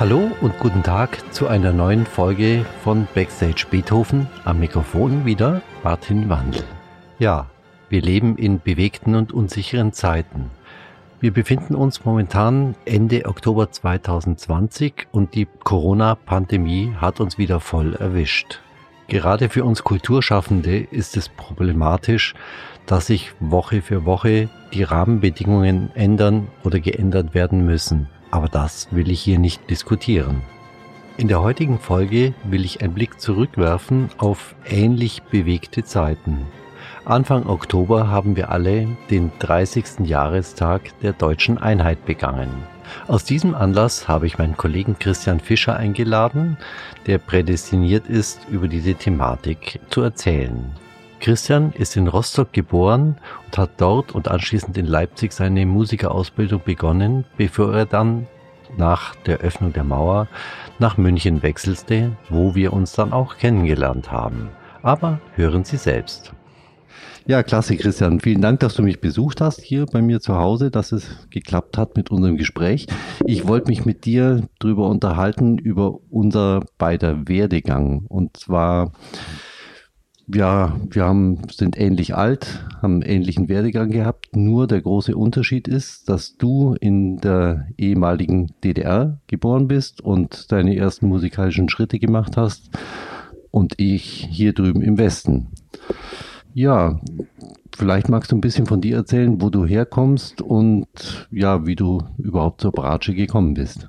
Hallo und guten Tag zu einer neuen Folge von Backstage Beethoven. Am Mikrofon wieder Martin Wandel. Ja, wir leben in bewegten und unsicheren Zeiten. Wir befinden uns momentan Ende Oktober 2020 und die Corona-Pandemie hat uns wieder voll erwischt. Gerade für uns Kulturschaffende ist es problematisch, dass sich Woche für Woche die Rahmenbedingungen ändern oder geändert werden müssen. Aber das will ich hier nicht diskutieren. In der heutigen Folge will ich einen Blick zurückwerfen auf ähnlich bewegte Zeiten. Anfang Oktober haben wir alle den 30. Jahrestag der deutschen Einheit begangen. Aus diesem Anlass habe ich meinen Kollegen Christian Fischer eingeladen, der prädestiniert ist, über diese Thematik zu erzählen. Christian ist in Rostock geboren und hat dort und anschließend in Leipzig seine Musikerausbildung begonnen, bevor er dann nach der Öffnung der Mauer nach München wechselte, wo wir uns dann auch kennengelernt haben. Aber hören Sie selbst. Ja, klasse, Christian. Vielen Dank, dass du mich besucht hast hier bei mir zu Hause, dass es geklappt hat mit unserem Gespräch. Ich wollte mich mit dir darüber unterhalten, über unser beider Werdegang. Und zwar ja, wir haben, sind ähnlich alt, haben einen ähnlichen Werdegang gehabt. Nur der große Unterschied ist, dass du in der ehemaligen DDR geboren bist und deine ersten musikalischen Schritte gemacht hast und ich hier drüben im Westen. Ja, vielleicht magst du ein bisschen von dir erzählen, wo du herkommst und ja, wie du überhaupt zur Bratsche gekommen bist.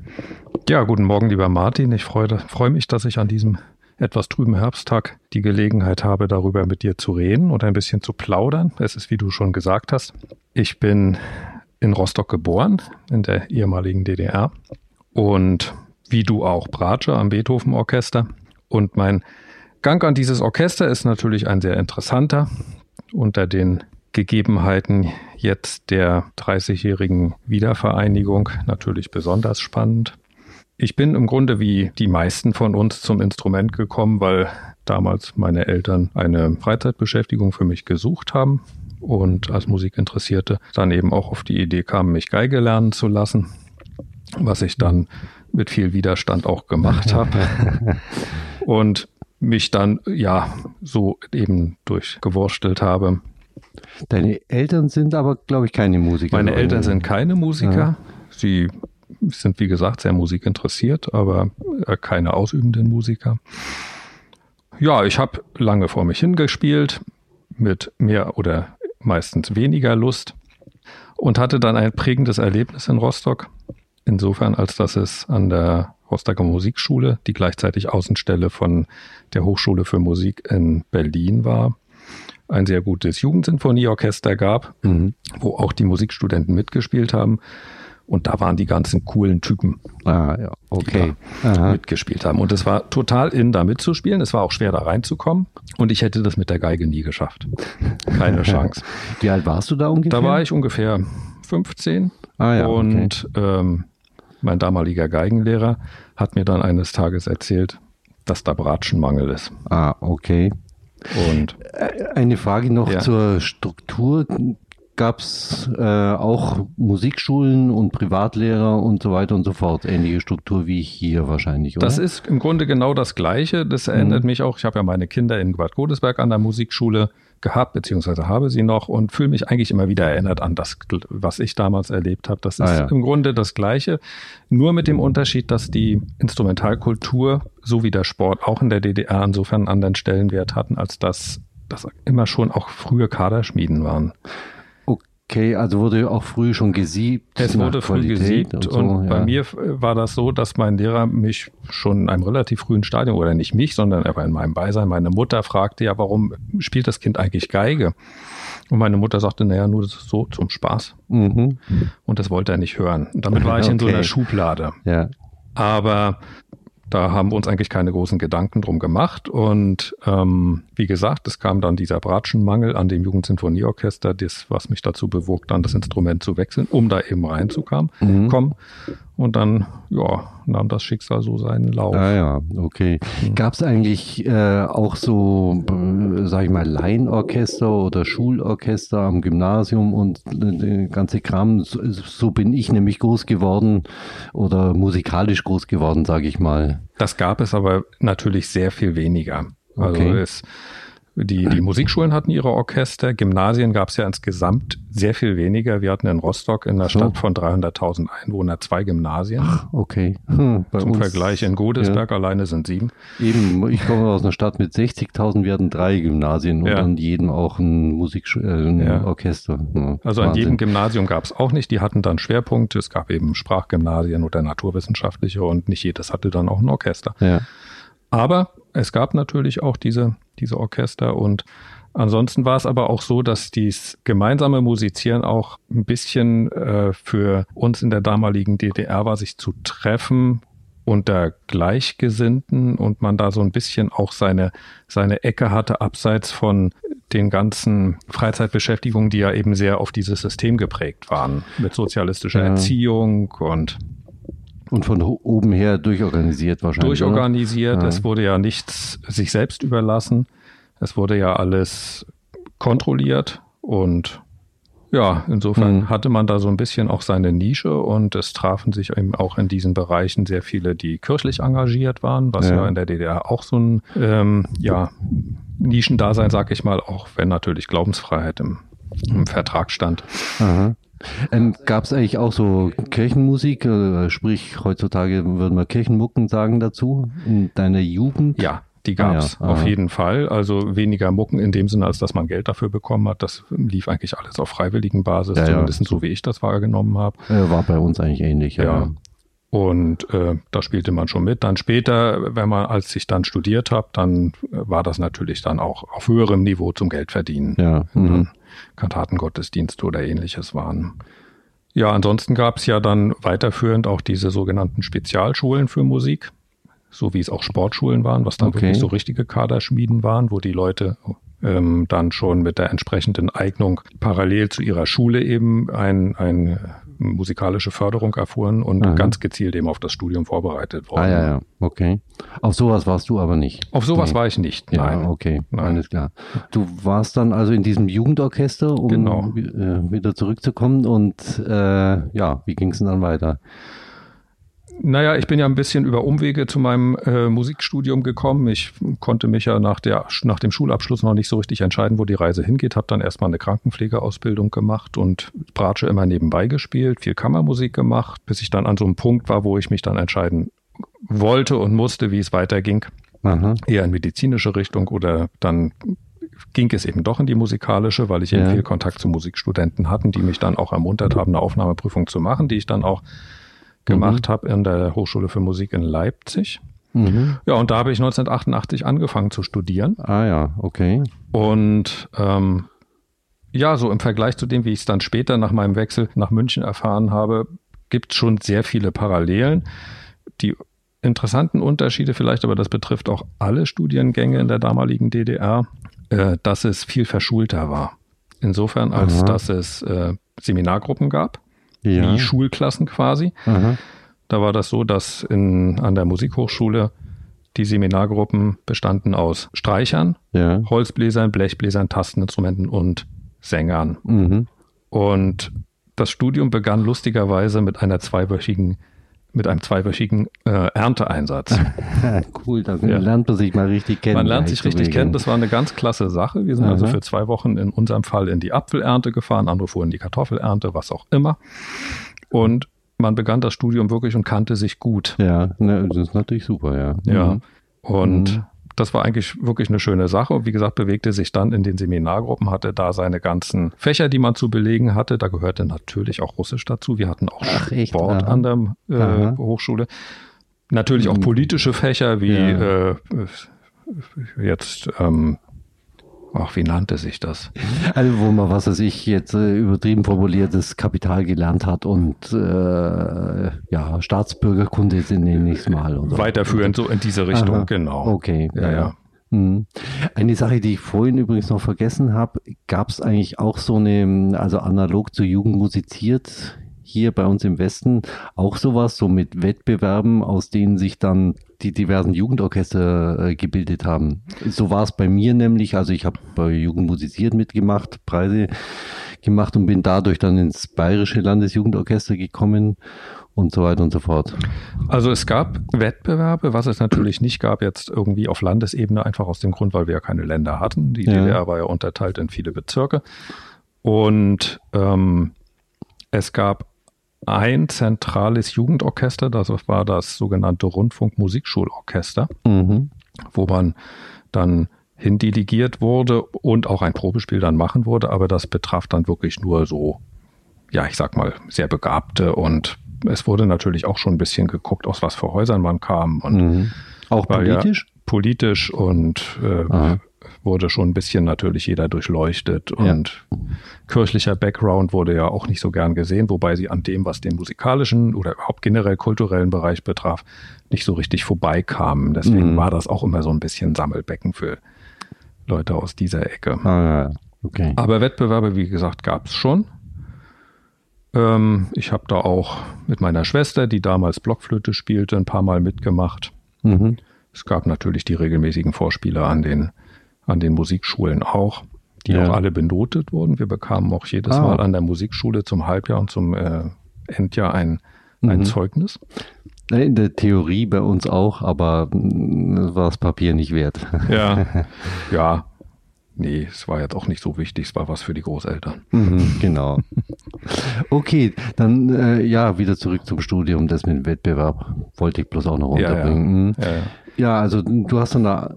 Ja, guten Morgen, lieber Martin. Ich freue, freue mich, dass ich an diesem etwas trüben Herbsttag die Gelegenheit habe, darüber mit dir zu reden und ein bisschen zu plaudern. Es ist, wie du schon gesagt hast, ich bin in Rostock geboren, in der ehemaligen DDR und wie du auch Bratsche am Beethoven Orchester. Und mein Gang an dieses Orchester ist natürlich ein sehr interessanter unter den Gegebenheiten jetzt der 30-jährigen Wiedervereinigung natürlich besonders spannend. Ich bin im Grunde wie die meisten von uns zum Instrument gekommen, weil damals meine Eltern eine Freizeitbeschäftigung für mich gesucht haben und als Musikinteressierte dann eben auch auf die Idee kamen, mich Geige lernen zu lassen, was ich dann mit viel Widerstand auch gemacht habe und mich dann ja so eben durchgewurstelt habe. Deine Eltern sind aber, glaube ich, keine Musiker. Meine Eltern sind keine Musiker. Ja. Sie sind, wie gesagt, sehr musikinteressiert, aber äh, keine ausübenden Musiker. Ja, ich habe lange vor mich hingespielt, mit mehr oder meistens weniger Lust und hatte dann ein prägendes Erlebnis in Rostock. Insofern, als dass es an der Rostocker Musikschule, die gleichzeitig Außenstelle von der Hochschule für Musik in Berlin war, ein sehr gutes Jugendsinfonieorchester gab, mhm. wo auch die Musikstudenten mitgespielt haben. Und da waren die ganzen coolen Typen, ah, ja. okay. die mitgespielt haben. Und es war total in, da mitzuspielen. Es war auch schwer, da reinzukommen. Und ich hätte das mit der Geige nie geschafft. Keine Chance. Wie alt warst du da ungefähr? Da war ich ungefähr 15. Ah, ja, und okay. ähm, mein damaliger Geigenlehrer hat mir dann eines Tages erzählt, dass da Bratschenmangel ist. Ah, okay. Und äh, eine Frage noch ja. zur Struktur gab es äh, auch Musikschulen und Privatlehrer und so weiter und so fort. Ähnliche Struktur wie hier wahrscheinlich, oder? Das ist im Grunde genau das Gleiche. Das erinnert mhm. mich auch, ich habe ja meine Kinder in Bad Godesberg an der Musikschule gehabt, beziehungsweise habe sie noch und fühle mich eigentlich immer wieder erinnert an das, was ich damals erlebt habe. Das ist ah, ja. im Grunde das Gleiche, nur mit dem Unterschied, dass die Instrumentalkultur so wie der Sport auch in der DDR insofern einen anderen Stellenwert hatten, als dass das immer schon auch frühe Kaderschmieden waren. Okay, also wurde auch früh schon gesiebt. Es wurde früh gesiebt und, so, und bei mir war das so, dass mein Lehrer mich schon in einem relativ frühen Stadium, oder nicht mich, sondern aber in meinem Beisein, meine Mutter fragte ja, warum spielt das Kind eigentlich Geige? Und meine Mutter sagte, naja, nur so zum Spaß. Mhm. Und das wollte er nicht hören. Und damit war ich okay. in so einer Schublade. Ja. Aber da haben wir uns eigentlich keine großen Gedanken drum gemacht. Und ähm, wie gesagt, es kam dann dieser Bratschenmangel an dem Jugendsinfonieorchester, das, was mich dazu bewog, dann das Instrument zu wechseln, um da eben reinzukommen. Mhm. Und dann, ja, nahm das Schicksal so seinen Lauf. Ah ja, okay. Mhm. Gab es eigentlich äh, auch so, äh, sag ich mal, Laienorchester oder Schulorchester am Gymnasium und äh, ganze Kram? So, so, bin ich nämlich groß geworden oder musikalisch groß geworden, sage ich mal. Das gab es aber natürlich sehr viel weniger. Also okay. es die, die Musikschulen hatten ihre Orchester, Gymnasien gab es ja insgesamt sehr viel weniger. Wir hatten in Rostock in einer so. Stadt von 300.000 Einwohnern zwei Gymnasien. Ach, okay. Hm, Zum Vergleich in Godesberg ja. alleine sind sieben. Eben, ich komme aus einer Stadt mit 60.000, wir hatten drei Gymnasien ja. und an jedem auch ein Musikorchester. Äh, ein ja. Orchester. also Wahnsinn. an jedem Gymnasium gab es auch nicht. Die hatten dann Schwerpunkte. Es gab eben Sprachgymnasien oder naturwissenschaftliche und nicht jedes hatte dann auch ein Orchester. Ja. Aber es gab natürlich auch diese, diese Orchester und ansonsten war es aber auch so, dass dies gemeinsame Musizieren auch ein bisschen äh, für uns in der damaligen DDR war, sich zu treffen unter Gleichgesinnten und man da so ein bisschen auch seine, seine Ecke hatte, abseits von den ganzen Freizeitbeschäftigungen, die ja eben sehr auf dieses System geprägt waren, mit sozialistischer ja. Erziehung und und von oben her durchorganisiert wahrscheinlich. Durchorganisiert. Ja. Es wurde ja nichts sich selbst überlassen. Es wurde ja alles kontrolliert und ja, insofern mhm. hatte man da so ein bisschen auch seine Nische und es trafen sich eben auch in diesen Bereichen sehr viele, die kirchlich engagiert waren, was ja, ja in der DDR auch so ein ähm, ja, Nischendasein, sag ich mal, auch wenn natürlich Glaubensfreiheit im, im Vertrag stand. Aha. Ähm, Gab es eigentlich auch so Kirchenmusik, äh, sprich heutzutage würden wir Kirchenmucken sagen dazu, in deiner Jugend? Ja, die gab es ah, ja. auf jeden Fall. Also weniger Mucken in dem Sinne, als dass man Geld dafür bekommen hat. Das lief eigentlich alles auf freiwilligen Basis, ja, zumindest ja. so wie ich das wahrgenommen habe. war bei uns eigentlich ähnlich, ja. Und äh, da spielte man schon mit. Dann später, wenn man, als ich dann studiert habe, dann äh, war das natürlich dann auch auf höherem Niveau zum Geldverdienen. Ja. Mhm. Kantatengottesdienste oder ähnliches waren. Ja, ansonsten gab es ja dann weiterführend auch diese sogenannten Spezialschulen für Musik, so wie es auch Sportschulen waren, was dann okay. wirklich so richtige Kaderschmieden waren, wo die Leute ähm, dann schon mit der entsprechenden Eignung parallel zu ihrer Schule eben ein, ein musikalische Förderung erfuhren und Aha. ganz gezielt eben auf das Studium vorbereitet worden. Ah ja, ja, okay. Auf sowas warst du aber nicht. Auf sowas nee. war ich nicht, nein. Ja, okay, nein. alles klar. Du warst dann also in diesem Jugendorchester, um genau. äh, wieder zurückzukommen und äh, ja, wie ging es dann weiter? Naja, ich bin ja ein bisschen über Umwege zu meinem äh, Musikstudium gekommen. Ich konnte mich ja nach, der, nach dem Schulabschluss noch nicht so richtig entscheiden, wo die Reise hingeht. Habe dann erstmal eine Krankenpflegeausbildung gemacht und Bratsche immer nebenbei gespielt, viel Kammermusik gemacht, bis ich dann an so einem Punkt war, wo ich mich dann entscheiden wollte und musste, wie es weiterging. Aha. Eher in medizinische Richtung oder dann ging es eben doch in die musikalische, weil ich ja. eben viel Kontakt zu Musikstudenten hatten, die mich dann auch ermuntert haben, eine Aufnahmeprüfung zu machen, die ich dann auch gemacht mhm. habe in der Hochschule für Musik in Leipzig. Mhm. Ja, und da habe ich 1988 angefangen zu studieren. Ah ja, okay. Und ähm, ja, so im Vergleich zu dem, wie ich es dann später nach meinem Wechsel nach München erfahren habe, gibt es schon sehr viele Parallelen. Die interessanten Unterschiede vielleicht, aber das betrifft auch alle Studiengänge in der damaligen DDR, äh, dass es viel verschulter war. Insofern, als Aha. dass es äh, Seminargruppen gab ja. wie Schulklassen quasi. Aha. Da war das so, dass in, an der Musikhochschule die Seminargruppen bestanden aus Streichern, ja. Holzbläsern, Blechbläsern, Tasteninstrumenten und Sängern. Mhm. Und das Studium begann lustigerweise mit einer zweiwöchigen mit einem zweiwöchigen äh, Ernteeinsatz. cool, da ja. lernt man sich mal richtig kennen. Man lernt sich richtig kennen, das war eine ganz klasse Sache. Wir sind also Aha. also für zwei Wochen in unserem Fall in die Apfelernte gefahren, andere fuhren in die Kartoffelernte, was auch immer. Und man begann das Studium wirklich und kannte sich gut. Ja, ne, das ist natürlich super, ja. Ja. Mhm. Und mhm das war eigentlich wirklich eine schöne Sache. Und wie gesagt, bewegte sich dann in den Seminargruppen, hatte da seine ganzen Fächer, die man zu belegen hatte. Da gehörte natürlich auch Russisch dazu. Wir hatten auch Ach, Sport an der äh, Hochschule. Natürlich auch hm. politische Fächer wie ja. äh, jetzt ähm, Ach, wie nannte sich das? Also, wo man, was weiß ich, jetzt äh, übertrieben formuliertes Kapital gelernt hat und äh, ja, Staatsbürgerkunde sind nächstes Mal. Oder? Weiterführend so in diese Richtung, Aha. genau. Okay. Ja, ja. ja. Mhm. Eine Sache, die ich vorhin übrigens noch vergessen habe, gab es eigentlich auch so eine, also analog zur Jugend musiziert, hier bei uns im Westen auch sowas, so mit Wettbewerben, aus denen sich dann die diversen Jugendorchester äh, gebildet haben. So war es bei mir nämlich. Also ich habe bei Jugend musiziert mitgemacht, Preise gemacht und bin dadurch dann ins Bayerische Landesjugendorchester gekommen und so weiter und so fort. Also es gab Wettbewerbe, was es natürlich nicht gab jetzt irgendwie auf Landesebene, einfach aus dem Grund, weil wir ja keine Länder hatten. Die ja. DDR war ja unterteilt in viele Bezirke. Und ähm, es gab ein zentrales Jugendorchester, das war das sogenannte Rundfunkmusikschulorchester, mhm. wo man dann hindelegiert wurde und auch ein Probespiel dann machen wurde, aber das betraf dann wirklich nur so, ja, ich sag mal, sehr begabte und es wurde natürlich auch schon ein bisschen geguckt, aus was für Häusern man kam und mhm. auch politisch? Ja politisch und äh, wurde schon ein bisschen natürlich jeder durchleuchtet und ja. kirchlicher Background wurde ja auch nicht so gern gesehen, wobei sie an dem, was den musikalischen oder überhaupt generell kulturellen Bereich betraf, nicht so richtig vorbeikamen. Deswegen mhm. war das auch immer so ein bisschen Sammelbecken für Leute aus dieser Ecke. Ah, okay. Aber Wettbewerbe, wie gesagt, gab es schon. Ähm, ich habe da auch mit meiner Schwester, die damals Blockflöte spielte, ein paar Mal mitgemacht. Mhm. Es gab natürlich die regelmäßigen Vorspiele an den an den Musikschulen auch, die ja. auch alle benotet wurden. Wir bekamen auch jedes ah. Mal an der Musikschule zum Halbjahr und zum äh, Endjahr ein, ein mhm. Zeugnis. In der Theorie bei uns auch, aber mm, war das Papier nicht wert. Ja, ja. Nee, es war jetzt auch nicht so wichtig, es war was für die Großeltern. Mhm, genau. Okay, dann äh, ja, wieder zurück zum Studium, das mit dem Wettbewerb wollte ich bloß auch noch runterbringen. Ja, ja. Mhm. ja, ja also du hast dann da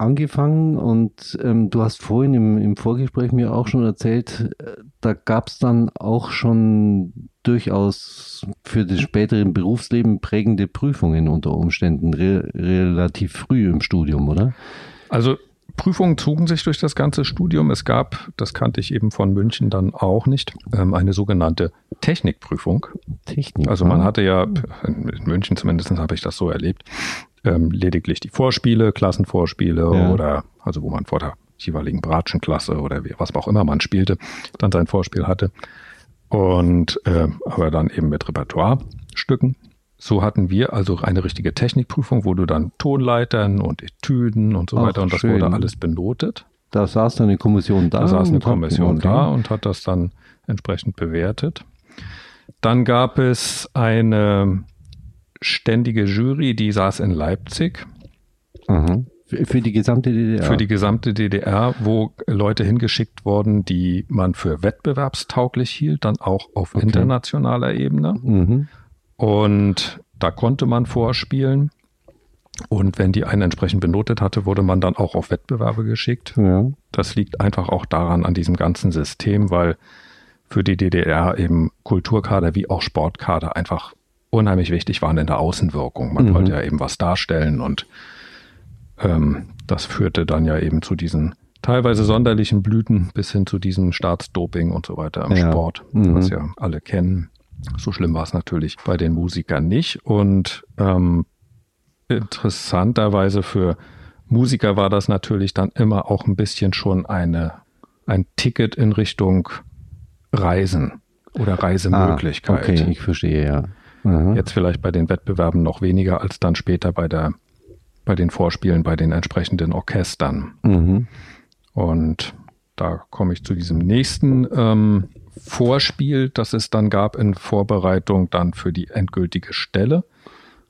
angefangen und ähm, du hast vorhin im, im Vorgespräch mir auch schon erzählt, äh, da gab es dann auch schon durchaus für das spätere Berufsleben prägende Prüfungen unter Umständen re relativ früh im Studium, oder? Also Prüfungen zogen sich durch das ganze Studium. Es gab, das kannte ich eben von München dann auch nicht, ähm, eine sogenannte Technikprüfung. Technik. Also man hatte ja, in München zumindest habe ich das so erlebt, ähm, lediglich die Vorspiele, Klassenvorspiele ja. oder also wo man vor der jeweiligen Bratschenklasse oder wie, was auch immer man spielte, dann sein Vorspiel hatte. Und äh, aber dann eben mit Repertoirestücken. So hatten wir also eine richtige Technikprüfung, wo du dann Tonleitern und Etüden und so Ach, weiter und das schön. wurde alles benotet. Da saß dann eine Kommission da. Da saß eine Kommission okay. da und hat das dann entsprechend bewertet. Dann gab es eine ständige Jury, die saß in Leipzig. Mhm. Für die gesamte DDR? Für die gesamte DDR, wo Leute hingeschickt wurden, die man für wettbewerbstauglich hielt, dann auch auf okay. internationaler Ebene. Mhm. Und da konnte man vorspielen. Und wenn die einen entsprechend benotet hatte, wurde man dann auch auf Wettbewerbe geschickt. Ja. Das liegt einfach auch daran an diesem ganzen System, weil für die DDR eben Kulturkader wie auch Sportkader einfach unheimlich wichtig waren in der Außenwirkung. Man mhm. wollte ja eben was darstellen und ähm, das führte dann ja eben zu diesen teilweise sonderlichen Blüten bis hin zu diesem Staatsdoping und so weiter im ja. Sport, mhm. was ja alle kennen. So schlimm war es natürlich bei den Musikern nicht. Und ähm, interessanterweise für Musiker war das natürlich dann immer auch ein bisschen schon eine, ein Ticket in Richtung Reisen oder Reisemöglichkeit. Ah, okay, ich verstehe, ja. Mhm. Jetzt vielleicht bei den Wettbewerben noch weniger als dann später bei der, bei den Vorspielen, bei den entsprechenden Orchestern. Mhm. Und da komme ich zu diesem nächsten ähm, Vorspiel, das es dann gab in Vorbereitung dann für die endgültige Stelle.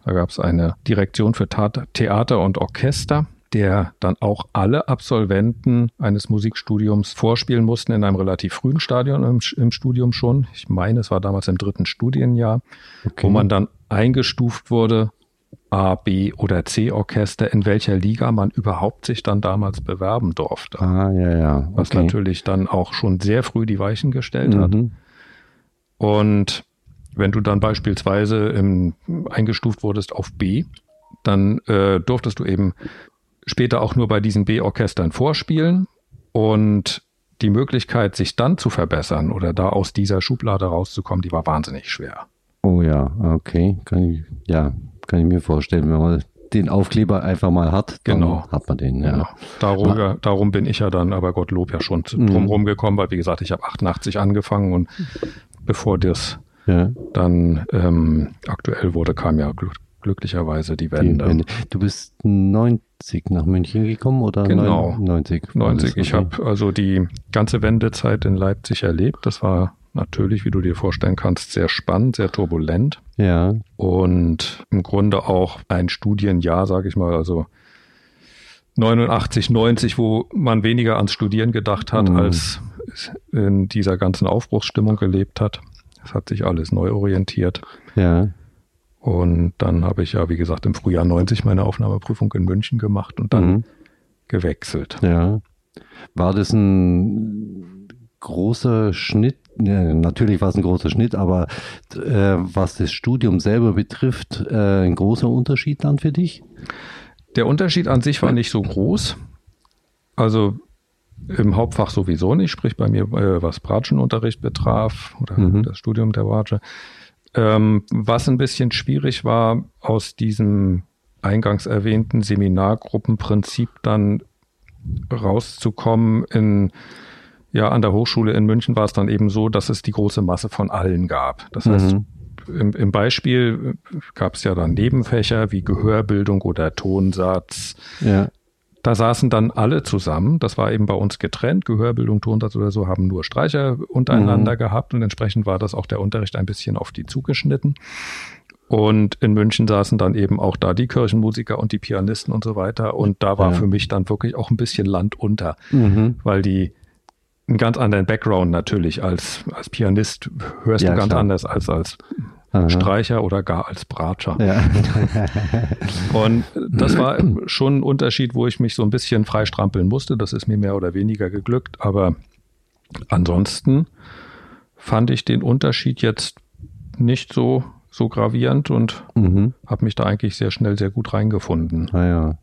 Da gab es eine Direktion für Theater und Orchester der dann auch alle Absolventen eines Musikstudiums vorspielen mussten in einem relativ frühen Stadion im, im Studium schon. Ich meine, es war damals im dritten Studienjahr, okay. wo man dann eingestuft wurde, A, B oder C Orchester, in welcher Liga man überhaupt sich dann damals bewerben durfte. Ah, ja, ja. Okay. Was natürlich dann auch schon sehr früh die Weichen gestellt mhm. hat. Und wenn du dann beispielsweise im, eingestuft wurdest auf B, dann äh, durftest du eben später auch nur bei diesen B-Orchestern vorspielen und die Möglichkeit, sich dann zu verbessern oder da aus dieser Schublade rauszukommen, die war wahnsinnig schwer. Oh ja, okay. Kann ich, ja, kann ich mir vorstellen, wenn man den Aufkleber einfach mal hat, genau. hat man den. Ja. Genau. Darüber, darum bin ich ja dann aber Gottlob ja schon mhm. drumherum gekommen, weil wie gesagt, ich habe 88 angefangen und bevor das Ja. Dann ähm, aktuell wurde, kam ja glücklicherweise die Wende. die Wende. Du bist 90 nach München gekommen oder genau. 90? 90. Ich habe also die ganze Wendezeit in Leipzig erlebt. Das war natürlich, wie du dir vorstellen kannst, sehr spannend, sehr turbulent. Ja. Und im Grunde auch ein Studienjahr, sage ich mal, also 89, 90, wo man weniger ans Studieren gedacht hat, mhm. als in dieser ganzen Aufbruchsstimmung gelebt hat. Es hat sich alles neu orientiert. Ja. Und dann habe ich ja, wie gesagt, im Frühjahr 90 meine Aufnahmeprüfung in München gemacht und dann mhm. gewechselt. Ja. War das ein großer Schnitt? Ja, natürlich war es ein großer Schnitt, aber äh, was das Studium selber betrifft, äh, ein großer Unterschied dann für dich? Der Unterschied an sich war nicht so groß. Also im Hauptfach sowieso nicht, sprich bei mir, äh, was Bratschenunterricht betraf oder mhm. das Studium der Bratsche. Ähm, was ein bisschen schwierig war, aus diesem eingangs erwähnten Seminargruppenprinzip dann rauszukommen in ja, an der Hochschule in München war es dann eben so, dass es die große Masse von allen gab. Das heißt, mhm im, im Beispiel gab es ja dann Nebenfächer wie Gehörbildung oder Tonsatz. Ja. Da saßen dann alle zusammen. Das war eben bei uns getrennt. Gehörbildung, Tonsatz oder so haben nur Streicher untereinander mhm. gehabt und entsprechend war das auch der Unterricht ein bisschen auf die zugeschnitten. Und in München saßen dann eben auch da die Kirchenmusiker und die Pianisten und so weiter. Und da war ja. für mich dann wirklich auch ein bisschen Land unter, mhm. weil die einen ganz anderen Background natürlich als, als Pianist hörst ja, du ganz klar. anders als als Aha. Streicher oder gar als Bratscher. Ja. und das war schon ein Unterschied, wo ich mich so ein bisschen freistrampeln musste. Das ist mir mehr oder weniger geglückt. Aber ansonsten fand ich den Unterschied jetzt nicht so, so gravierend und mhm. habe mich da eigentlich sehr schnell sehr gut reingefunden. Ah ja.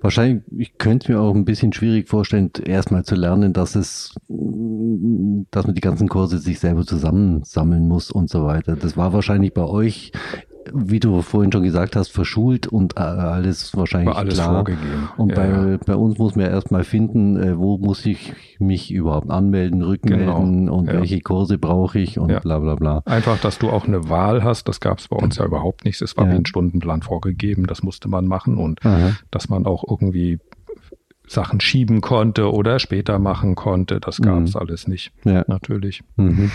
Wahrscheinlich, ich könnte mir auch ein bisschen schwierig vorstellen, erstmal zu lernen, dass es, dass man die ganzen Kurse sich selber zusammensammeln muss und so weiter. Das war wahrscheinlich bei euch wie du vorhin schon gesagt hast, verschult und äh, alles wahrscheinlich alles klar. Vorgegeben. Und ja, bei, ja. bei uns muss man erstmal finden, äh, wo muss ich mich überhaupt anmelden, rückmelden genau. und ja. welche Kurse brauche ich und bla bla bla. Einfach, dass du auch eine Wahl hast, das gab es bei uns ja überhaupt nicht. Es war wie ein Stundenplan vorgegeben, das musste man machen und Aha. dass man auch irgendwie Sachen schieben konnte oder später machen konnte, das gab es mhm. alles nicht. Natürlich. Mhm.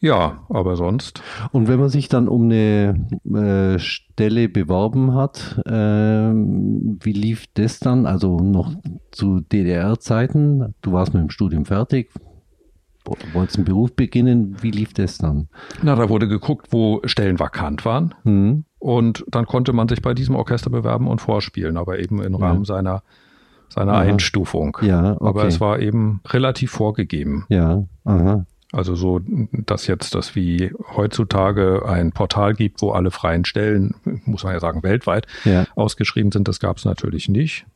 Ja, aber sonst. Und wenn man sich dann um eine äh, Stelle beworben hat, äh, wie lief das dann? Also noch zu DDR-Zeiten, du warst mit dem Studium fertig, wolltest einen Beruf beginnen, wie lief das dann? Na, da wurde geguckt, wo Stellen vakant waren. Mhm. Und dann konnte man sich bei diesem Orchester bewerben und vorspielen, aber eben im Rahmen ja. seiner, seiner Einstufung. Ja, okay. Aber es war eben relativ vorgegeben. Ja, aha. Also so, dass jetzt das wie heutzutage ein Portal gibt, wo alle freien Stellen, muss man ja sagen, weltweit ja. ausgeschrieben sind, das gab es natürlich nicht.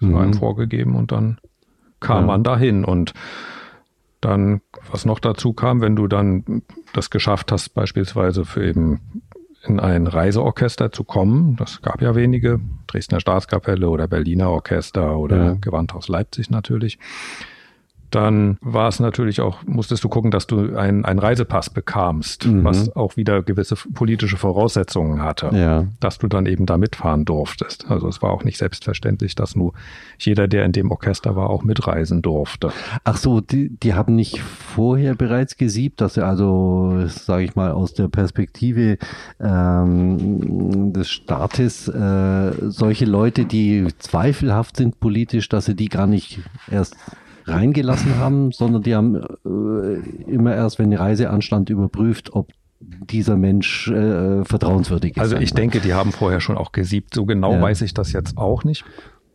Das mhm. war einem vorgegeben und dann kam ja. man dahin und dann, was noch dazu kam, wenn du dann das geschafft hast, beispielsweise für eben in ein Reiseorchester zu kommen, das gab ja wenige, Dresdner Staatskapelle oder Berliner Orchester oder ja. Gewandhaus Leipzig natürlich, dann war es natürlich auch, musstest du gucken, dass du einen, Reisepass bekamst, mhm. was auch wieder gewisse politische Voraussetzungen hatte, ja. dass du dann eben da mitfahren durftest. Also es war auch nicht selbstverständlich, dass nur jeder, der in dem Orchester war, auch mitreisen durfte. Ach so, die, die haben nicht vorher bereits gesiebt, dass sie also, sage ich mal, aus der Perspektive ähm, des Staates äh, solche Leute, die zweifelhaft sind politisch, dass sie die gar nicht erst reingelassen haben, sondern die haben äh, immer erst, wenn die Reise anstand, überprüft, ob dieser Mensch äh, vertrauenswürdig ist. Also ich denke, die haben vorher schon auch gesiebt. So genau ja. weiß ich das jetzt auch nicht.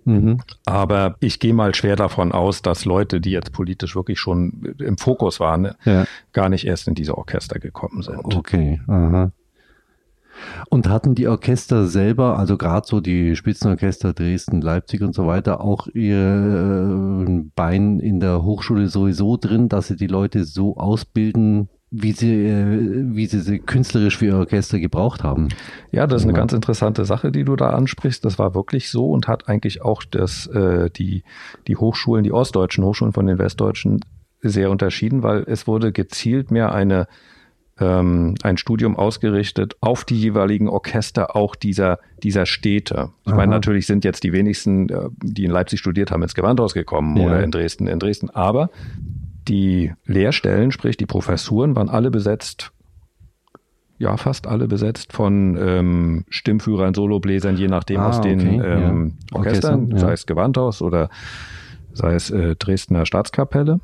Mhm. Aber ich gehe mal schwer davon aus, dass Leute, die jetzt politisch wirklich schon im Fokus waren, ja. gar nicht erst in diese Orchester gekommen sind. Okay, aha. Und hatten die Orchester selber, also gerade so die Spitzenorchester Dresden, Leipzig und so weiter, auch ihr äh, Bein in der Hochschule sowieso drin, dass sie die Leute so ausbilden, wie sie, äh, wie sie sie künstlerisch für ihr Orchester gebraucht haben. Ja, das ist eine ganz interessante Sache, die du da ansprichst. Das war wirklich so und hat eigentlich auch das, äh, die, die Hochschulen, die ostdeutschen Hochschulen von den westdeutschen sehr unterschieden, weil es wurde gezielt mehr eine ähm, ein Studium ausgerichtet auf die jeweiligen Orchester auch dieser, dieser Städte. Ich Aha. meine, natürlich sind jetzt die wenigsten, äh, die in Leipzig studiert haben, ins Gewandhaus gekommen Ja. oder in Dresden, in Dresden. Aber die Lehrstellen, sprich die Professuren, waren alle besetzt, ja, fast alle besetzt von ähm, Stimmführern, Solobläsern, je nachdem Ah, aus den okay, ähm, ja. Orchestern, Orchestern, ja. sei es Gewandhaus oder sei es äh, Dresdner Staatskapelle.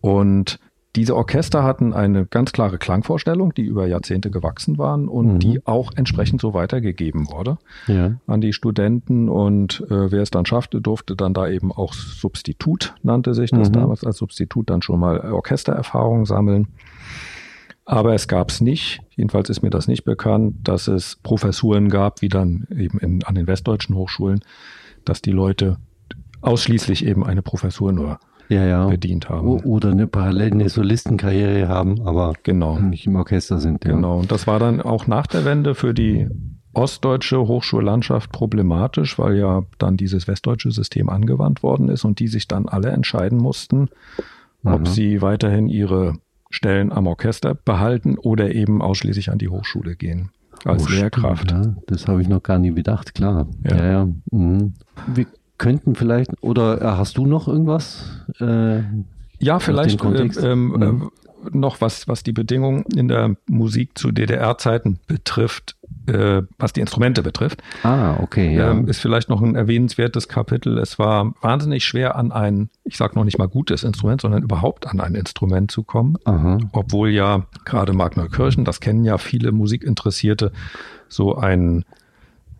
Und diese Orchester hatten eine ganz klare Klangvorstellung, die über Jahrzehnte gewachsen waren und Mhm. die auch entsprechend so weitergegeben wurde Ja. an die Studenten. Und äh, wer es dann schaffte, durfte dann da eben auch Substitut, nannte sich das Mhm. damals als Substitut, dann schon mal Orchestererfahrung sammeln. Aber es gab es nicht, jedenfalls ist mir das nicht bekannt, dass es Professuren gab, wie dann eben in, an den westdeutschen Hochschulen, dass die Leute ausschließlich eben eine Professur nur Ja, ja. bedient haben. O- Oder eine parallel eine Solistenkarriere haben, aber Genau. nicht im Orchester sind. Ja. Genau. Und das war dann auch nach der Wende für die ostdeutsche Hochschullandschaft problematisch, weil ja dann dieses westdeutsche System angewandt worden ist und die sich dann alle entscheiden mussten, ob Mhm. sie weiterhin ihre Stellen am Orchester behalten oder eben ausschließlich an die Hochschule gehen als Oh, Lehrkraft. Stimmt, ja. Das habe ich noch gar nie bedacht, klar. Ja. Ja, ja. Mhm. Wir könnten vielleicht, oder äh, hast du noch irgendwas? Äh, Ja, vielleicht äh, ähm, Mhm. äh, noch was, was die Bedingungen in der Musik zu DDR-Zeiten betrifft, äh, was die Instrumente betrifft. ah, okay, ja. ähm, ist vielleicht noch ein erwähnenswertes Kapitel. Es war wahnsinnig schwer an ein, ich sage noch nicht mal gutes Instrument, sondern überhaupt an ein Instrument zu kommen. Aha. Obwohl ja gerade Magnerkirchen, das kennen ja viele Musikinteressierte, so ein,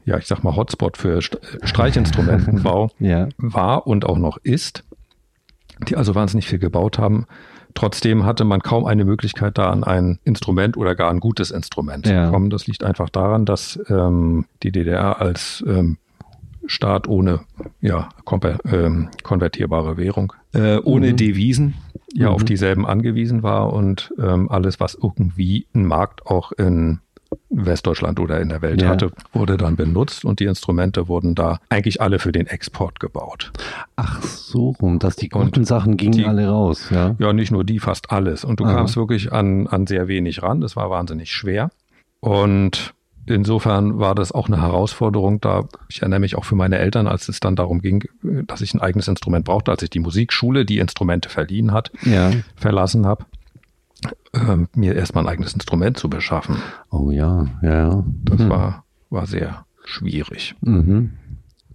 ja, ich sag mal Hotspot für St Streichinstrumentenbau Ja. war und auch noch ist, die also wahnsinnig viel gebaut haben. Trotzdem hatte man kaum eine Möglichkeit, da an ein Instrument oder gar ein gutes Instrument Ja. zu kommen. Das liegt einfach daran, dass ähm, die DDR als ähm, Staat ohne ja, ähm, konvertierbare Währung, äh, ohne Mhm. Devisen, ja Mhm. auf dieselben angewiesen war und ähm, alles, was irgendwie einen Markt auch in Westdeutschland oder in der Welt Ja. hatte, wurde dann benutzt und die Instrumente wurden da eigentlich alle für den Export gebaut. Ach so rum, dass die Und guten Sachen gingen die- alle raus, ja. Ja, nicht nur die, fast alles. Und du Aha. kamst wirklich an, an sehr wenig ran. Das war wahnsinnig schwer. Und insofern war das auch eine Herausforderung da. Ich erinnere mich auch für meine Eltern, als es dann darum ging, dass ich ein eigenes Instrument brauchte, als ich die Musikschule, die Instrumente verliehen hat, Ja. verlassen habe, ähm, mir erstmal ein eigenes Instrument zu beschaffen. Oh ja, ja. Das Hm. war, war sehr schwierig. Mhm.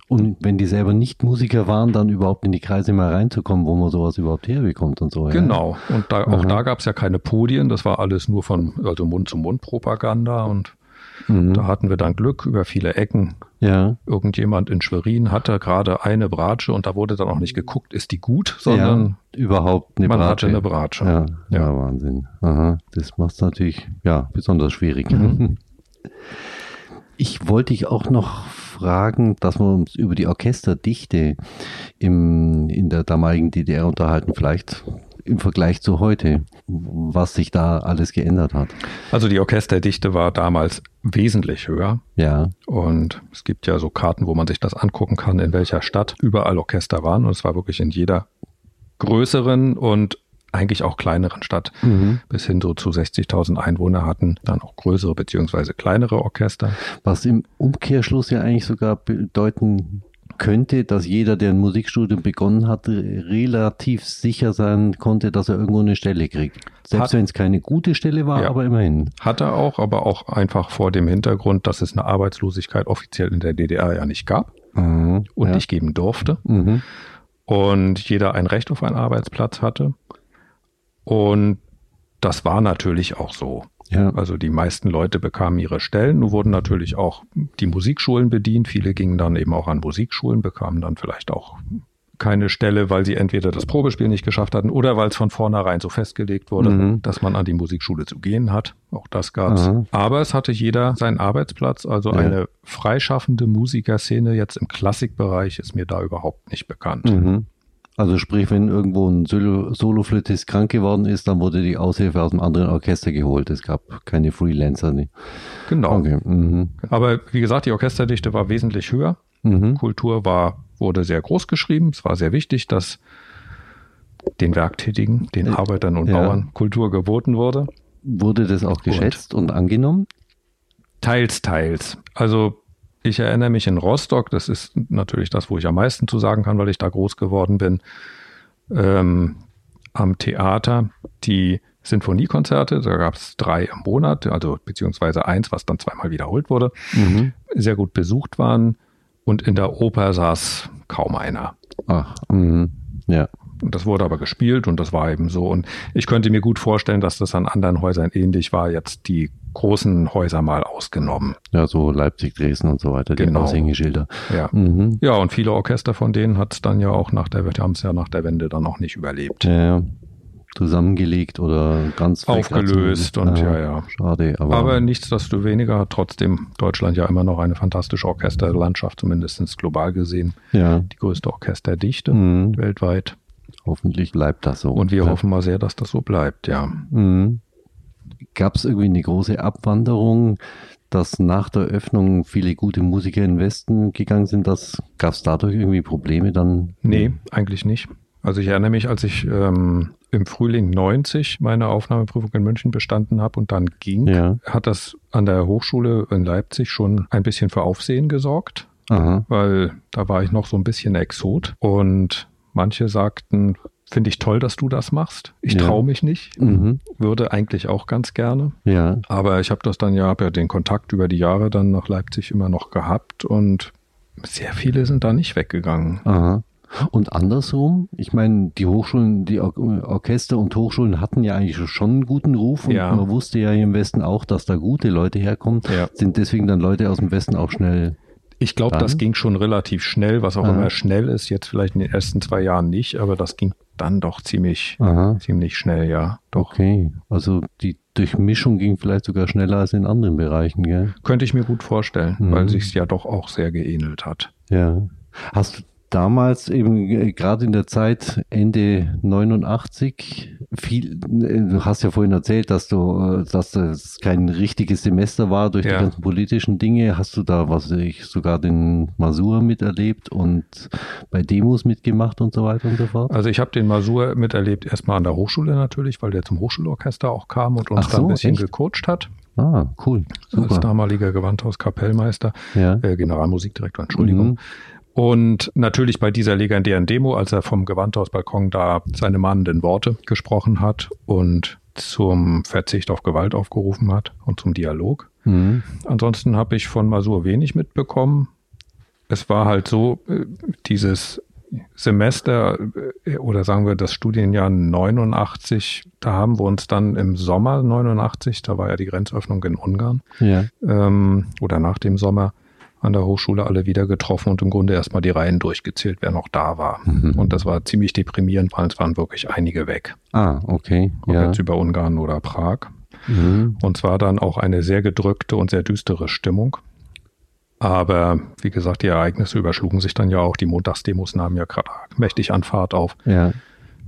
Und wenn die selber nicht Musiker waren, dann überhaupt in die Kreise mal reinzukommen, wo man sowas überhaupt herbekommt und so. Ja? Genau. Und da, auch Aha. da gab es ja keine Podien. Das war alles nur von, also Mund-zu-Mund-Propaganda und Mhm. Da hatten wir dann Glück über viele Ecken. Ja. Irgendjemand in Schwerin hatte gerade eine Bratsche und da wurde dann auch nicht geguckt, ist die gut, sondern ja, überhaupt eine man Bratsche. hatte eine Bratsche. Ja, ja. Ja. Wahnsinn. Aha, das macht es natürlich ja, besonders schwierig. Mhm. Ich wollte dich auch noch fragen, dass wir uns über die Orchesterdichte im, in der damaligen DDR unterhalten, vielleicht im Vergleich zu heute, was sich da alles geändert hat. Also die Orchesterdichte war damals wesentlich höher. Ja, Und es gibt ja so Karten, wo man sich das angucken kann, in welcher Stadt überall Orchester waren. Und es war wirklich in jeder größeren und eigentlich auch kleineren Stadt mhm. bis hin so zu 60.000 Einwohner hatten dann auch größere beziehungsweise kleinere Orchester. was im Umkehrschluss ja eigentlich sogar bedeuten könnte, dass jeder, der ein Musikstudium begonnen hat, relativ sicher sein konnte, dass er irgendwo eine Stelle kriegt. Selbst Hat- wenn es keine gute Stelle war, Ja. aber immerhin. Hatte auch, aber auch einfach vor dem Hintergrund, dass es eine Arbeitslosigkeit offiziell in der DDR ja nicht gab Mhm. und ja. nicht geben durfte. Mhm. und jeder ein Recht auf einen Arbeitsplatz hatte. Und das war natürlich auch so. Ja. Also die meisten Leute bekamen ihre Stellen. Nun wurden natürlich auch die Musikschulen bedient. Viele gingen dann eben auch an Musikschulen, bekamen dann vielleicht auch keine Stelle, weil sie entweder das Probespiel nicht geschafft hatten oder weil es von vornherein so festgelegt wurde, Mhm. dass man an die Musikschule zu gehen hat. Auch das gab's. Aha. Aber es hatte jeder seinen Arbeitsplatz. Also Ja. eine freischaffende Musikerszene jetzt im Klassikbereich ist mir da überhaupt nicht bekannt. Mhm. Also sprich, wenn irgendwo ein Solo- Soloflötist krank geworden ist, dann wurde die Aushilfe aus einem anderen Orchester geholt. Es gab keine Freelancer. Ne? Genau. Okay. Mhm. Aber wie gesagt, die Orchesterdichte war wesentlich höher. Mhm. Kultur war, wurde sehr groß geschrieben. Es war sehr wichtig, dass den Werktätigen, den Arbeitern und ja. Bauern Kultur geboten wurde. Wurde das auch geschätzt und, und angenommen? Teils, teils. Also ich erinnere mich in Rostock, das ist natürlich das, wo ich am meisten zu sagen kann, weil ich da groß geworden bin, ähm, am Theater die Sinfoniekonzerte, da gab es drei im Monat, also beziehungsweise eins, was dann zweimal wiederholt wurde, mhm. sehr gut besucht waren und in der Oper saß kaum einer. Ach, mh. ja. Das wurde aber gespielt und das war eben so. Und ich könnte mir gut vorstellen, dass das an anderen Häusern ähnlich war, jetzt die großen Häuser mal ausgenommen. Ja, so Leipzig, Dresden und so weiter, die genau. Aushängeschilder. Ja. Mhm. ja, und viele Orchester von denen hat es dann ja auch nach der, haben es ja nach der Wende dann auch nicht überlebt. Ja, zusammengelegt oder ganz aufgelöst und ja, ja. Schade, aber, aber nichtsdestoweniger hat trotzdem Deutschland ja immer noch eine fantastische Orchesterlandschaft, zumindest global gesehen. Ja. Die größte Orchesterdichte mhm. weltweit. Hoffentlich bleibt das so. Und wir ja. hoffen mal sehr, dass das so bleibt, ja. Mhm. Gab es irgendwie eine große Abwanderung, dass nach der Öffnung viele gute Musiker in den Westen gegangen sind? Gab es dadurch irgendwie Probleme dann? Nee, eigentlich nicht. Also ich erinnere mich, als ich ähm, im Frühling 90 meine Aufnahmeprüfung in München bestanden habe und dann ging, ja. hat das an der Hochschule in Leipzig schon ein bisschen für Aufsehen gesorgt. Aha. Weil da war ich noch so ein bisschen Exot und Manche sagten, finde ich toll, dass du das machst. Ich ja. traue mich nicht. Mhm. Würde eigentlich auch ganz gerne. Ja. Aber ich habe das dann ja, habe ja den Kontakt über die Jahre dann nach Leipzig immer noch gehabt und sehr viele sind da nicht weggegangen. Aha. Und andersrum, ich meine, die Hochschulen, die Or Orchester und Hochschulen hatten ja eigentlich schon einen guten Ruf und ja. man wusste ja hier im Westen auch, dass da gute Leute herkommen. Ja. Sind deswegen dann Leute aus dem Westen auch schnell ich glaube, das ging schon relativ schnell, was auch Aha. immer schnell ist, jetzt vielleicht in den ersten zwei Jahren nicht, aber das ging dann doch ziemlich, ziemlich schnell, ja. Doch. Okay, also die Durchmischung ging vielleicht sogar schneller als in anderen Bereichen, gell? Könnte ich mir gut vorstellen, mhm. weil sich ja doch auch sehr geähnelt hat. Ja. Hast du damals eben äh, gerade in der Zeit Ende 89 viel, äh, du hast ja vorhin erzählt, dass du, äh, dass das kein richtiges Semester war durch ja. die ganzen politischen Dinge. Hast du da, was ich sogar den Masur miterlebt und bei Demos mitgemacht und so weiter und so fort? Also ich habe den Masur miterlebt erstmal an der Hochschule natürlich, weil der zum Hochschulorchester auch kam und uns so, da ein bisschen echt? gecoacht hat. Ah, cool. Super. Als damaliger Gewandhauskapellmeister, ja. äh, Generalmusikdirektor, Entschuldigung. Mhm. Und natürlich bei dieser legendären Demo, als er vom Gewandhausbalkon da seine mahnenden Worte gesprochen hat und zum Verzicht auf Gewalt aufgerufen hat und zum Dialog. Mhm. Ansonsten habe ich von Masur wenig mitbekommen. Es war halt so, äh, dieses Semester äh, oder sagen wir das Studienjahr 89, da haben wir uns dann im Sommer 89, da war ja die Grenzöffnung in Ungarn, ja. ähm, oder nach dem Sommer, an der Hochschule alle wieder getroffen und im Grunde erstmal die Reihen durchgezählt, wer noch da war. Mhm. Und das war ziemlich deprimierend, weil es waren wirklich einige weg. Ah, okay. Ob ja. jetzt über Ungarn oder Prag. Mhm. Und zwar dann auch eine sehr gedrückte und sehr düstere Stimmung. Aber wie gesagt, die Ereignisse überschlugen sich dann ja auch. Die Montagsdemos nahmen ja gerade mächtig an Fahrt auf. Ja.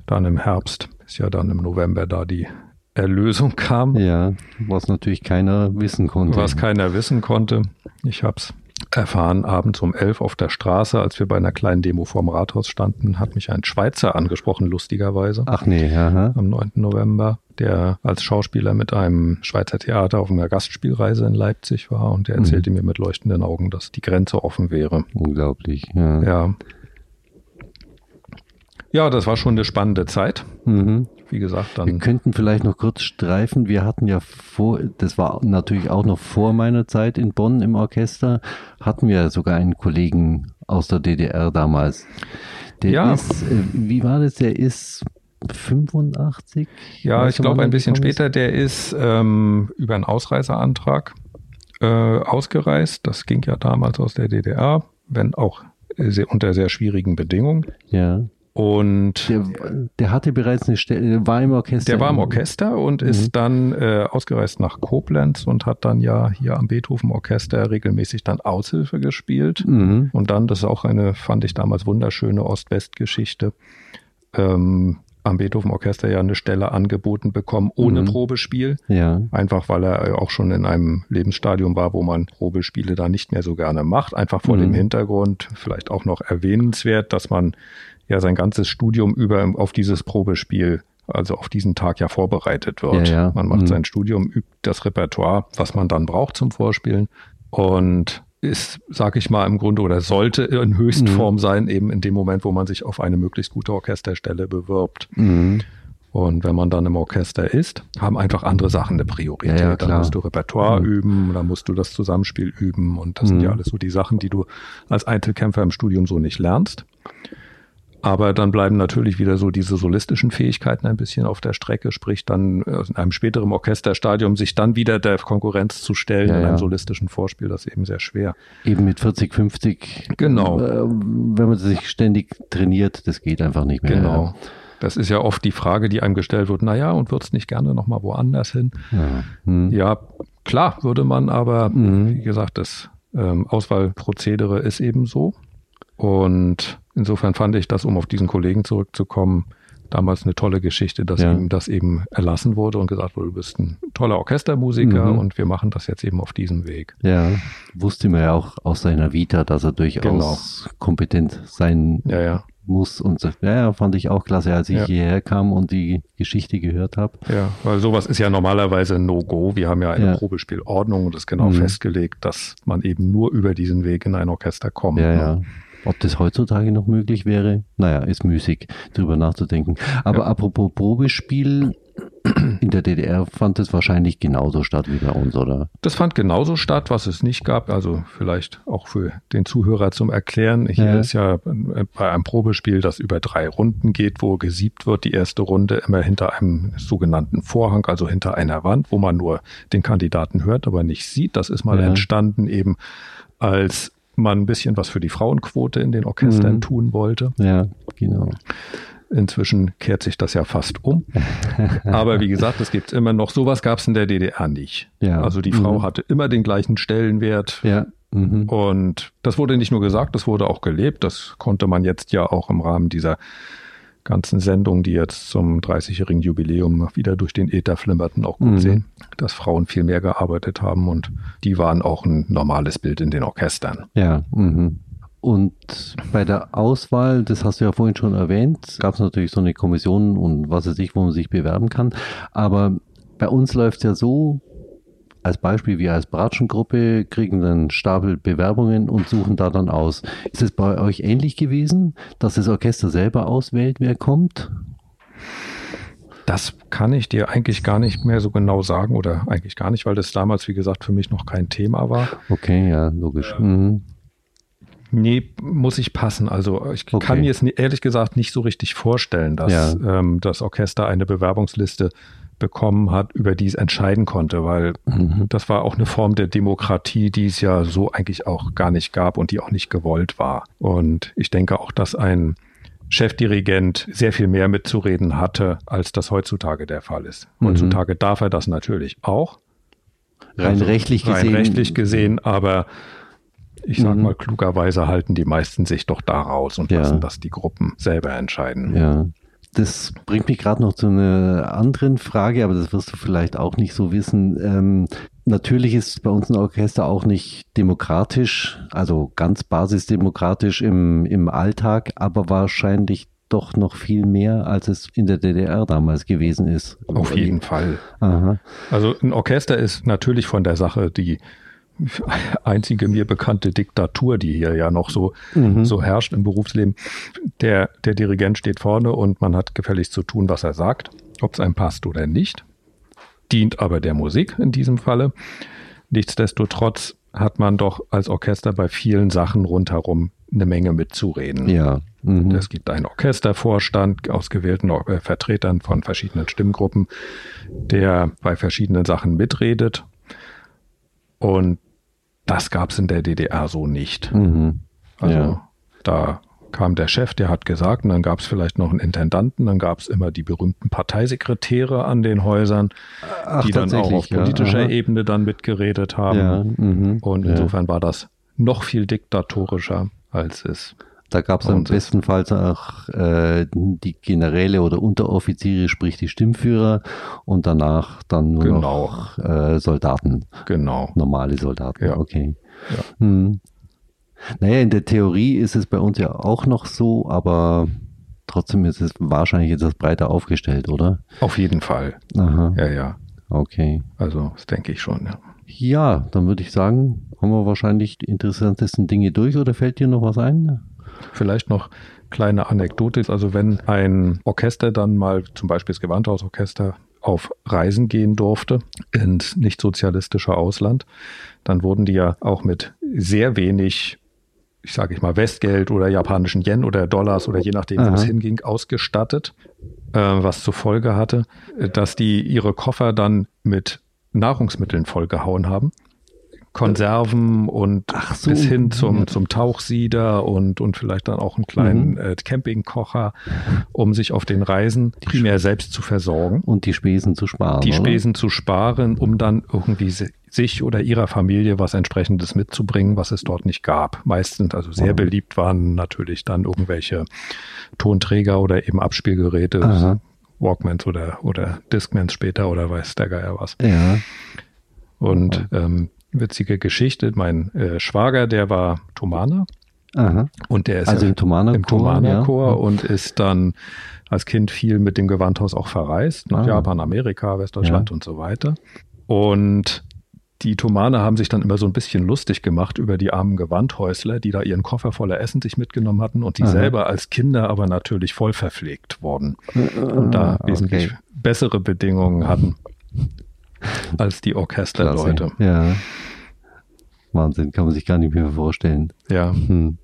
Dann im Herbst, bis ja dann im November da die Erlösung kam. Ja, was natürlich keiner wissen konnte. Was keiner wissen konnte. Ich habe es erfahren, abends um elf auf der Straße, als wir bei einer kleinen Demo vorm Rathaus standen, hat mich ein Schweizer angesprochen, lustigerweise. Ach nee, aha. Am 9. November, der als Schauspieler mit einem Schweizer Theater auf einer Gastspielreise in Leipzig war und der erzählte mhm. mir mit leuchtenden Augen, dass die Grenze offen wäre. Unglaublich, ja. Ja. Ja, das war schon eine spannende Zeit. Mhm wie gesagt, dann. Wir könnten vielleicht noch kurz streifen. Wir hatten ja vor, das war natürlich auch noch vor meiner Zeit in Bonn im Orchester, hatten wir sogar einen Kollegen aus der DDR damals. Der ja. ist, äh, wie war das? Der ist 85? Ja, ich glaube ein bisschen später. Der ist ähm, über einen Ausreiseantrag äh, ausgereist. Das ging ja damals aus der DDR, wenn auch sehr, unter sehr schwierigen Bedingungen. Ja. Und der, der, hatte bereits eine Stelle, war im Orchester. Der war im Orchester und mhm. ist dann äh, ausgereist nach Koblenz und hat dann ja hier am Beethoven Orchester regelmäßig dann Aushilfe gespielt. Mhm. Und dann, das ist auch eine, fand ich damals wunderschöne Ost-West-Geschichte, ähm, am Beethoven Orchester ja eine Stelle angeboten bekommen ohne mhm. Probespiel. Ja. Einfach weil er auch schon in einem Lebensstadium war, wo man Probespiele da nicht mehr so gerne macht. Einfach vor mhm. dem Hintergrund vielleicht auch noch erwähnenswert, dass man ja sein ganzes Studium über auf dieses Probespiel also auf diesen Tag ja vorbereitet wird. Ja, ja. Man macht Mhm. sein Studium, übt das Repertoire, was man dann braucht zum Vorspielen und ist, sag ich mal, im Grunde oder sollte in Höchstform sein, eben in dem Moment, wo man sich auf eine möglichst gute Orchesterstelle bewirbt. Mhm. Und wenn man dann im Orchester ist, haben einfach andere Sachen eine Priorität. Ja, ja, dann musst du Repertoire Mhm. üben, dann musst du das Zusammenspiel üben. Und das sind Mhm. ja alles so die Sachen, die du als Einzelkämpfer im Studium so nicht lernst. Aber dann bleiben natürlich wieder so diese solistischen Fähigkeiten ein bisschen auf der Strecke, sprich dann äh, in einem späteren Orchesterstadium sich dann wieder der Konkurrenz zu stellen Ja, in einem ja. solistischen Vorspiel, das ist eben sehr schwer. Eben mit 40, 50. Genau. Äh, wenn man sich ständig trainiert, das geht einfach nicht mehr. Genau. Das ist ja oft die Frage, die einem gestellt wird, naja, und würdest nicht gerne nochmal woanders hin? Ja. Mhm. Ja, klar würde man, aber Mhm. wie gesagt, das ähm, Auswahlprozedere ist eben so. Und insofern fand ich das, um auf diesen Kollegen zurückzukommen, damals eine tolle Geschichte, dass Ja. ihm das eben erlassen wurde und gesagt wurde, du bist ein toller Orchestermusiker Mhm. und wir machen das jetzt eben auf diesem Weg. Ja, wusste man ja auch aus seiner Vita, dass er durchaus Genau. kompetent sein Ja, ja, muss. Und so. ja, fand ich auch klasse, als ich hierher kam und die Geschichte gehört habe. ja, weil sowas ist ja normalerweise ein No-Go. Wir haben ja eine. Probespielordnung und es ist genau Mhm. festgelegt, dass man eben nur über diesen Weg in ein Orchester kommt. Ja, ne? ja. Ob das heutzutage noch möglich wäre, naja, ist müßig, drüber nachzudenken. Aber Ja. apropos Probespiel, in der DDR fand es wahrscheinlich genauso statt wie bei uns, oder? Das fand genauso statt, was es nicht gab. Also vielleicht auch für den Zuhörer zum Erklären. Hier Ja. ist ja äh, bei einem Probespiel, das über drei Runden geht, wo gesiebt wird, die erste Runde immer hinter einem sogenannten Vorhang, also hinter einer Wand, wo man nur den Kandidaten hört, aber nicht sieht. Das ist mal Ja. entstanden eben, als man ein bisschen was für die Frauenquote in den Orchestern Mhm. tun wollte. Ja, genau. Inzwischen kehrt sich das ja fast um. Aber wie gesagt, es gibt immer noch, sowas gab es in der DDR nicht. Ja. Also die Frau Mhm. hatte immer den gleichen Stellenwert. Ja. Mhm. Und das wurde nicht nur gesagt, das wurde auch gelebt. Das konnte man jetzt ja auch im Rahmen dieser ganzen Sendung, die jetzt zum 30-jährigen Jubiläum wieder durch den Äther flimmerten, auch gut Mhm. sehen, dass Frauen viel mehr gearbeitet haben und die waren auch ein normales Bild in den Orchestern. Ja. Mhm. Und bei der Auswahl, das hast du ja vorhin schon erwähnt, gab es natürlich so eine Kommission und was weiß ich, wo man sich bewerben kann. Aber bei uns läuft es ja so, als Beispiel, wir als Bratschengruppe kriegen dann Stapel Bewerbungen und suchen da dann aus. Ist es bei euch ähnlich gewesen, dass das Orchester selber auswählt, wer kommt? Das kann ich dir eigentlich gar nicht mehr so genau sagen oder eigentlich gar nicht, weil das damals, wie gesagt, für mich noch kein Thema war. Okay, ja, logisch. Mhm. Nee, muss ich passen. Also ich Okay. kann mir ni- ehrlich gesagt nicht so richtig vorstellen, dass Ja. ähm, das Orchester eine Bewerbungsliste bekommen hat, über die es entscheiden konnte, weil Mhm. das war auch eine Form der Demokratie, die es ja so eigentlich auch gar nicht gab und die auch nicht gewollt war. Und ich denke auch, dass ein Chefdirigent sehr viel mehr mitzureden hatte, als das heutzutage der Fall ist. Mhm. Heutzutage darf er das natürlich auch. Rein Also rechtlich rein gesehen. rechtlich gesehen, aber ich sag Mhm. mal, klugerweise halten die meisten sich doch da raus und Ja. lassen das die Gruppen selber entscheiden. Ja. Das bringt mich gerade noch zu einer anderen Frage, aber das wirst du vielleicht auch nicht so wissen. Ähm, natürlich ist bei uns ein Orchester auch nicht demokratisch, also ganz basisdemokratisch im, im Alltag, aber wahrscheinlich doch noch viel mehr, als es in der DDR damals gewesen ist. Auf jeden Fall. Aha. Also ein Orchester ist natürlich von der Sache die einzige mir bekannte Diktatur, die hier ja noch so, Mhm. so herrscht im Berufsleben. Der, der Dirigent steht vorne und man hat gefälligst zu tun, was er sagt, ob es einem passt oder nicht. Dient aber der Musik in diesem Falle. Nichtsdestotrotz hat man doch als Orchester bei vielen Sachen rundherum eine Menge mitzureden. Ja. Mhm. Es gibt einen Orchestervorstand aus gewählten äh, Vertretern von verschiedenen Stimmgruppen, der bei verschiedenen Sachen mitredet. Und das gab es in der DDR so nicht. Mhm. Also Ja. da kam der Chef, der hat gesagt, und dann gab es vielleicht noch einen Intendanten, dann gab es immer die berühmten Parteisekretäre an den Häusern, Ach, die dann auch auf ja. politischer Aha. Ebene dann mitgeredet haben. Ja. Mhm. Und ja. insofern war das noch viel diktatorischer, als es Da gab es am Und- bestenfalls auch äh, die Generäle oder Unteroffiziere, sprich die Stimmführer und danach dann nur Genau. noch äh, Soldaten, genau. normale Soldaten. Ja. Okay. Ja. Hm. Naja, in der Theorie ist es bei uns ja auch noch so, aber trotzdem ist es wahrscheinlich etwas breiter aufgestellt, oder? Auf jeden Fall. Aha. Ja, ja. Okay. Also, das denke ich schon, ja. Ja, dann würde ich sagen, haben wir wahrscheinlich die interessantesten Dinge durch oder fällt dir noch was ein? Vielleicht noch kleine Anekdote. Also wenn ein Orchester dann mal, zum Beispiel das Gewandhausorchester, auf Reisen gehen durfte ins nicht sozialistische Ausland, dann wurden die ja auch mit sehr wenig, ich sage ich mal, Westgeld oder japanischen Yen oder Dollars oder je nachdem, wo es hinging, ausgestattet, äh, was zur Folge hatte, dass die ihre Koffer dann mit Nahrungsmitteln vollgehauen haben. Konserven und so. bis hin zum, zum Tauchsieder und, und vielleicht dann auch einen kleinen Mhm. äh, Campingkocher, um sich auf den Reisen primär selbst zu versorgen Und die Spesen zu sparen. die oder? Spesen zu sparen, um dann irgendwie si- sich oder ihrer Familie was entsprechendes mitzubringen, was es dort nicht gab. Meistens, also sehr Mhm. beliebt waren natürlich dann irgendwelche Tonträger oder eben Abspielgeräte, Aha. Walkmans oder, oder Discmans später oder weiß der Geier was. Ja. Und ähm, witzige Geschichte, mein äh, Schwager, der war Thomaner Aha. und der ist Also ja im Thomaner Chor, ja. und ist dann als Kind viel mit dem Gewandhaus auch verreist, nach Ah. Japan, Amerika, Westdeutschland und so weiter. Und die Thomaner haben sich dann immer so ein bisschen lustig gemacht über die armen Gewandhäusler, die da ihren Koffer voller Essen sich mitgenommen hatten und die Aha. selber als Kinder aber natürlich voll verpflegt wurden und da Ah, wesentlich okay. bessere Bedingungen hatten als die Orchesterleute. Ja. Wahnsinn, kann man sich gar nicht mehr vorstellen. Ja, Hm.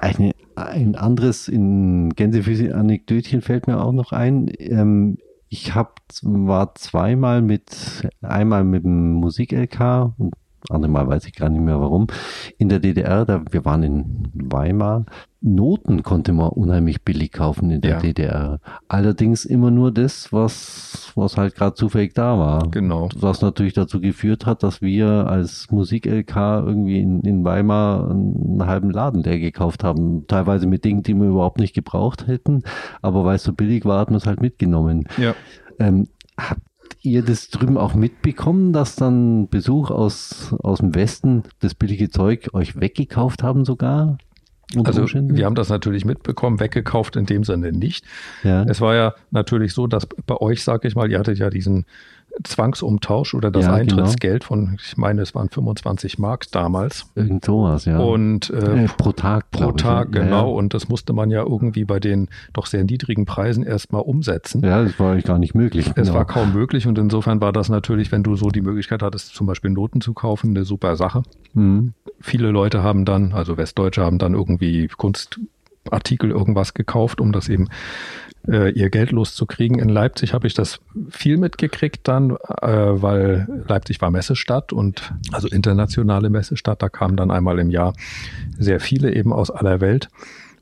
Eine, ein anderes in Gänsefüßchen Anekdötchen fällt mir auch noch ein. Ähm, ich hab, war zweimal mit, einmal mit dem Musik-LK und andere Mal weiß ich gar nicht mehr warum, in der DDR, da, wir waren in Weimar, Noten konnte man unheimlich billig kaufen in der Ja. DDR. Allerdings immer nur das, was, was halt gerade zufällig da war. genau. Was natürlich dazu geführt hat, dass wir als Musik-LK irgendwie in, in Weimar einen halben Laden leer gekauft haben. Teilweise mit Dingen, die wir überhaupt nicht gebraucht hätten. Aber weil es so billig war, hat man es halt mitgenommen. Ja. Ähm, habt ihr das drüben auch mitbekommen, dass dann Besuch aus, aus dem Westen das billige Zeug euch weggekauft haben sogar? Also Umständen? wir haben das natürlich mitbekommen, weggekauft in dem Sinne nicht. ja. Es war ja natürlich so, dass bei euch, sag ich mal, ihr hattet ja diesen Zwangsumtausch oder das Ja, genau. Eintrittsgeld von, ich meine, es waren 25 Mark damals. Irgend sowas, ja. Und äh, äh, pro Tag. pro glaub ich, Tag, ja. genau. Und das musste man ja irgendwie bei den doch sehr niedrigen Preisen erstmal umsetzen. Ja, das war eigentlich gar nicht möglich. Es genau. war kaum möglich und insofern war das natürlich, wenn du so die Möglichkeit hattest, zum Beispiel Noten zu kaufen, eine super Sache. Mhm. Viele Leute haben dann, also Westdeutsche haben dann irgendwie Kunstartikel irgendwas gekauft, um das eben äh, ihr Geld loszukriegen. In Leipzig habe ich das viel mitgekriegt dann, äh, weil Leipzig war Messestadt und also internationale Messestadt. Da kamen dann einmal im Jahr sehr viele eben aus aller Welt.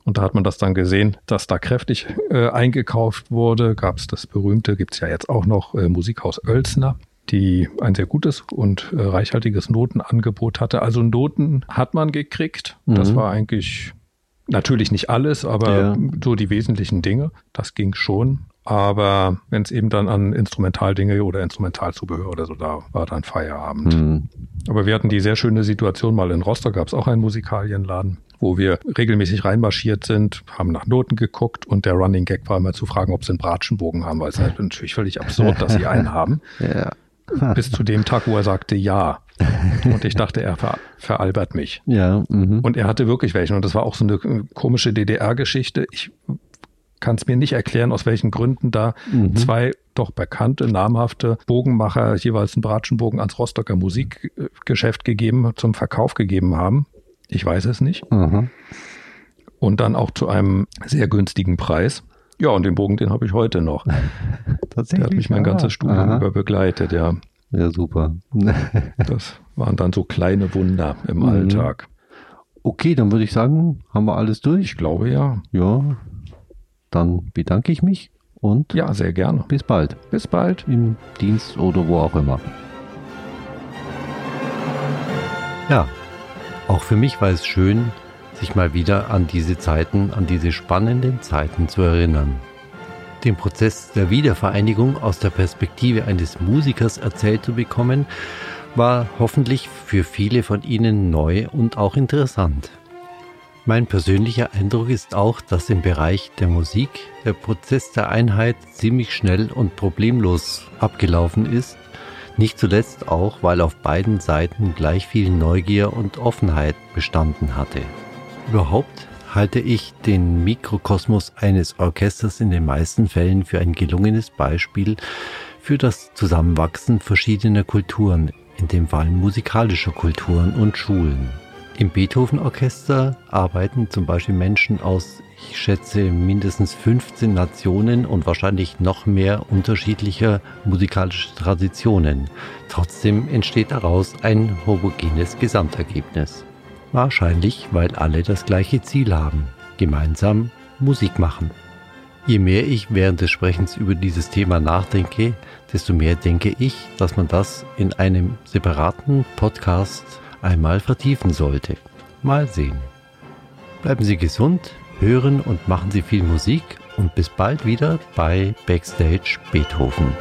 Und da hat man das dann gesehen, dass da kräftig äh, eingekauft wurde. Gab es das berühmte, gibt es ja jetzt auch noch, äh, Musikhaus Oelsner, die ein sehr gutes und äh, reichhaltiges Notenangebot hatte. Also Noten hat man gekriegt. Das Mhm. war eigentlich natürlich nicht alles, aber Ja. so die wesentlichen Dinge. Das ging schon. Aber wenn es eben dann an Instrumentaldinge oder Instrumentalzubehör oder so da war, dann Feierabend. Mhm. Aber wir hatten die sehr schöne Situation mal in Rostock, gab es auch einen Musikalienladen, wo wir regelmäßig reinmarschiert sind, haben nach Noten geguckt und der Running Gag war immer zu fragen, ob sie einen Bratschenbogen haben, weil es ist natürlich völlig absurd, dass sie einen haben. Ja. Bis zu dem Tag, wo er sagte ja. Und ich dachte, er ver veralbert mich. Ja, mhm. Und er hatte wirklich welchen. Und das war auch so eine komische DDR-Geschichte. Ich kann es mir nicht erklären, aus welchen Gründen da Mhm. zwei doch bekannte, namhafte Bogenmacher jeweils einen Bratschenbogen ans Rostocker Musikgeschäft gegeben, zum Verkauf gegeben haben. Ich weiß es nicht. Aha. Und dann auch zu einem sehr günstigen Preis. Ja, und den Bogen, den habe ich heute noch. Der Tatsächlich. hat mich mein ganzes Studium über begleitet, ja. Ja, super. Das waren dann so kleine Wunder im Mhm. Alltag. Okay, dann würde ich sagen, haben wir alles durch. Ich glaube ja. Ja, dann bedanke ich mich und Ja, sehr gerne. bis bald Bis bald. im Dienst oder wo auch immer. Ja, auch für mich war es schön, sich mal wieder an diese Zeiten, an diese spannenden Zeiten zu erinnern. Den Prozess der Wiedervereinigung aus der Perspektive eines Musikers erzählt zu bekommen, war hoffentlich für viele von Ihnen neu und auch interessant. Mein persönlicher Eindruck ist auch, dass im Bereich der Musik der Prozess der Einheit ziemlich schnell und problemlos abgelaufen ist, nicht zuletzt auch, weil auf beiden Seiten gleich viel Neugier und Offenheit bestanden hatte. Überhaupt halte ich den Mikrokosmos eines Orchesters in den meisten Fällen für ein gelungenes Beispiel für das Zusammenwachsen verschiedener Kulturen, in dem Fall musikalischer Kulturen und Schulen. Im Beethoven-Orchester arbeiten zum Beispiel Menschen aus, ich schätze, mindestens 15 Nationen und wahrscheinlich noch mehr unterschiedlicher musikalischer Traditionen. Trotzdem entsteht daraus ein homogenes Gesamtergebnis. Wahrscheinlich, weil alle das gleiche Ziel haben, gemeinsam Musik machen. Je mehr ich während des Sprechens über dieses Thema nachdenke, desto mehr denke ich, dass man das in einem separaten Podcast einmal vertiefen sollte. Mal sehen. Bleiben Sie gesund, hören und machen Sie viel Musik und bis bald wieder bei Backstage Beethoven.